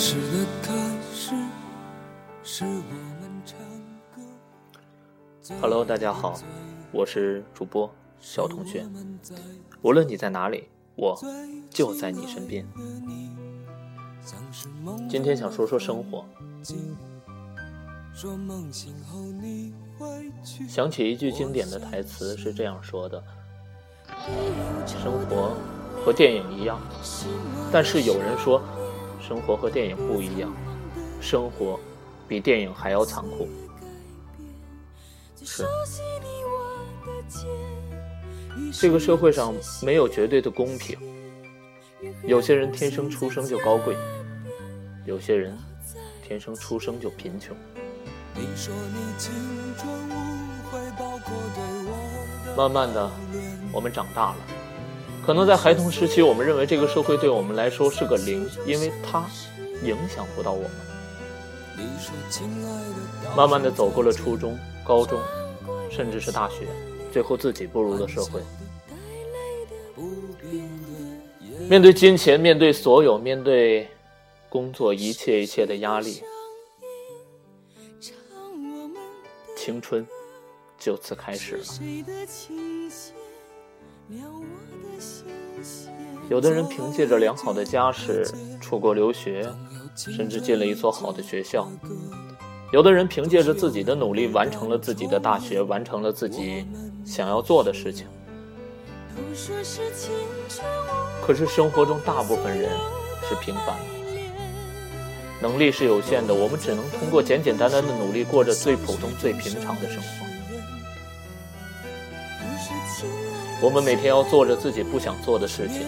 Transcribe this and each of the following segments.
始的开始是我们唱歌 Hello，大家好，我是主播小同学。无论你在哪里，我就在你身边。今天想说说生活，想起一句经典的台词是这样说的：生活和电影一样，但是有人说，生活和电影不一样，生活比电影还要残酷。是，这个社会上没有绝对的公平，有些人天生出生就高贵，有些人天生出生就贫穷。慢慢的，我们长大了，可能在孩童时期，我们认为这个社会对我们来说是个零，因为它影响不到我们。慢慢的走过了初中、高中，甚至是大学，最后自己步入了社会。面对金钱，面对所有，面对工作一切一切的压力，青春就此开始了。有的人凭借着良好的家世出国留学，甚至进了一所好的学校；有的人凭借着自己的努力完成了自己的大学，完成了自己想要做的事情。可是生活中大部分人是平凡的，能力是有限的，我们只能通过简简单单的努力，过着最普通、最平常的生活。我们每天要做着自己不想做的事情，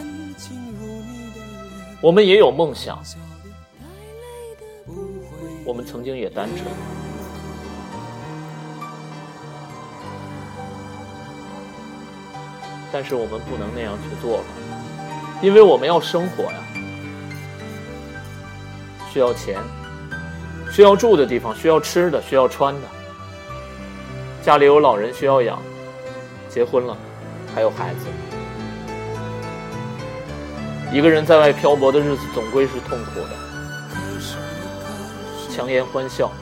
我们也有梦想，我们曾经也单纯，但是我们不能那样去做了，因为我们要生活呀，需要钱，需要住的地方，需要吃的，需要穿的，家里有老人需要养，结婚了。还有孩子，一个人在外漂泊的日子总归是痛苦的。强颜欢笑，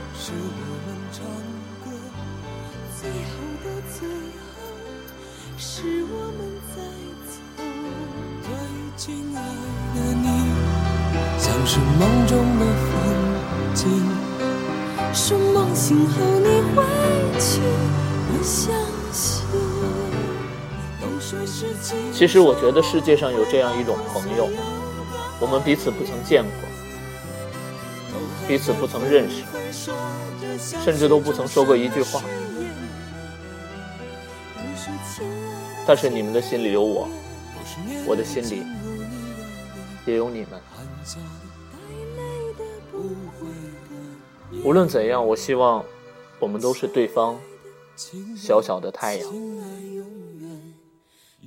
亲爱的你，像是梦中的风景。说梦醒后你会去，我相信。其实我觉得世界上有这样一种朋友，我们彼此不曾见过，彼此不曾认识，甚至都不曾说过一句话，但是你们的心里有我，我的心里也有你们。无论怎样，我希望我们都是对方小小的太阳。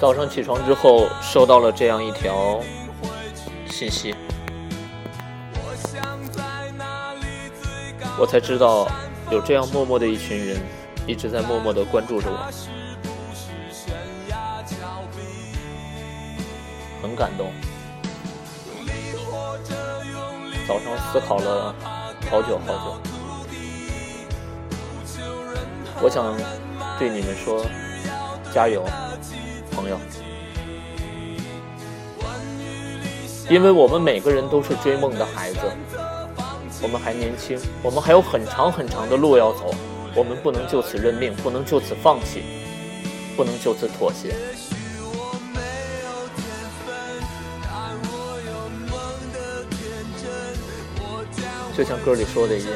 早上起床之后，收到了这样一条信息，我才知道有这样默默的一群人一直在默默的关注着我，很感动。早上思考了好久好久，我想对你们说，加油！朋友，因为我们每个人都是追梦的孩子，我们还年轻，我们还有很长很长的路要走，我们不能就此认命，不能就此放弃，不能就此妥协。就像歌里说的一样，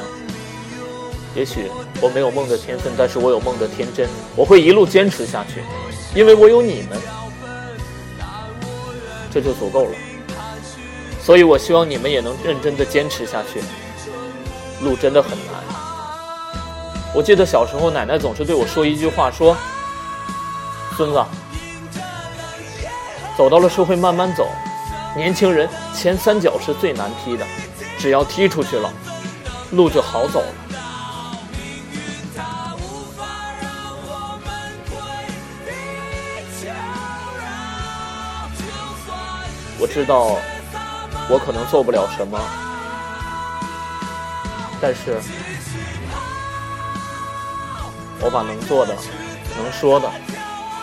也许我没有梦的天分，但是我有梦的天真。我会一路坚持下去，因为我有你们，这就足够了。所以我希望你们也能认真的坚持下去。路真的很难。我记得小时候，奶奶总是对我说一句话，说：“孙子，走到了社会慢慢走。年轻人前三脚是最难踢的，只要踢出去了，路就好走了。”我知道，我可能做不了什么，但是。我把能做的、能说的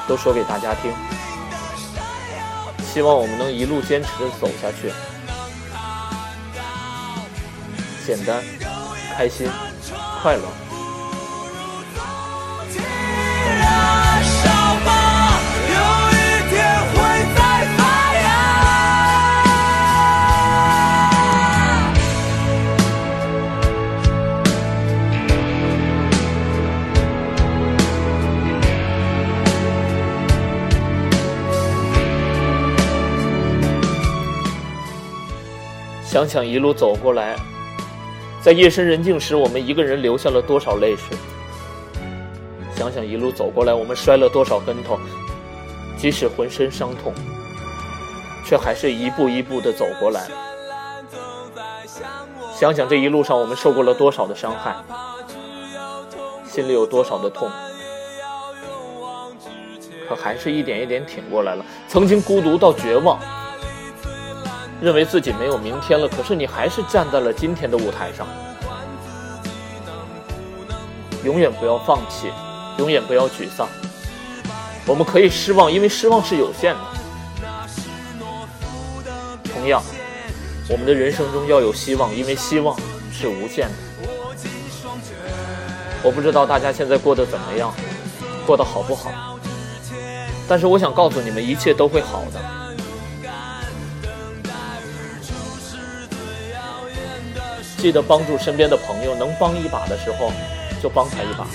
都说给大家听，希望我们能一路坚持走下去，简单、开心、快乐。想想一路走过来，在夜深人静时，我们一个人流下了多少泪水？想想一路走过来，我们摔了多少跟头？即使浑身伤痛，却还是一步一步的走过来。想想这一路上我们受过了多少的伤害，心里有多少的痛，可还是一点一点挺过来了。曾经孤独到绝望。认为自己没有明天了，可是你还是站在了今天的舞台上。永远不要放弃，永远不要沮丧。我们可以失望，因为失望是有限的。同样，我们的人生中要有希望，因为希望是无限的。我不知道大家现在过得怎么样，过得好不好？但是我想告诉你们，一切都会好的。记得帮助身边的朋友，能帮一把的时候就帮他一把，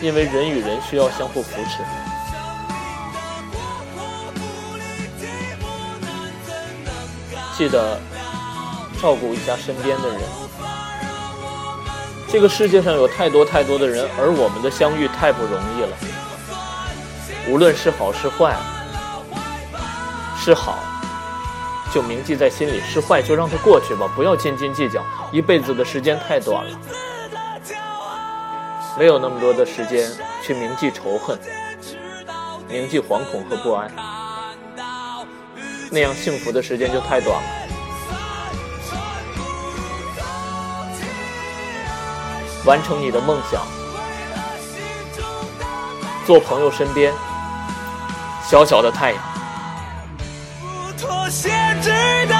因为人与人需要相互扶持。记得照顾一下身边的人。这个世界上有太多太多的人，而我们的相遇太不容易了。无论是好是坏，是好。就铭记在心里，是坏就让它过去吧，不要斤斤计较。一辈子的时间太短了，没有那么多的时间去铭记仇恨，铭记惶恐和不安，那样幸福的时间就太短了。完成你的梦想，做朋友身边小小的太阳。妥协，直到。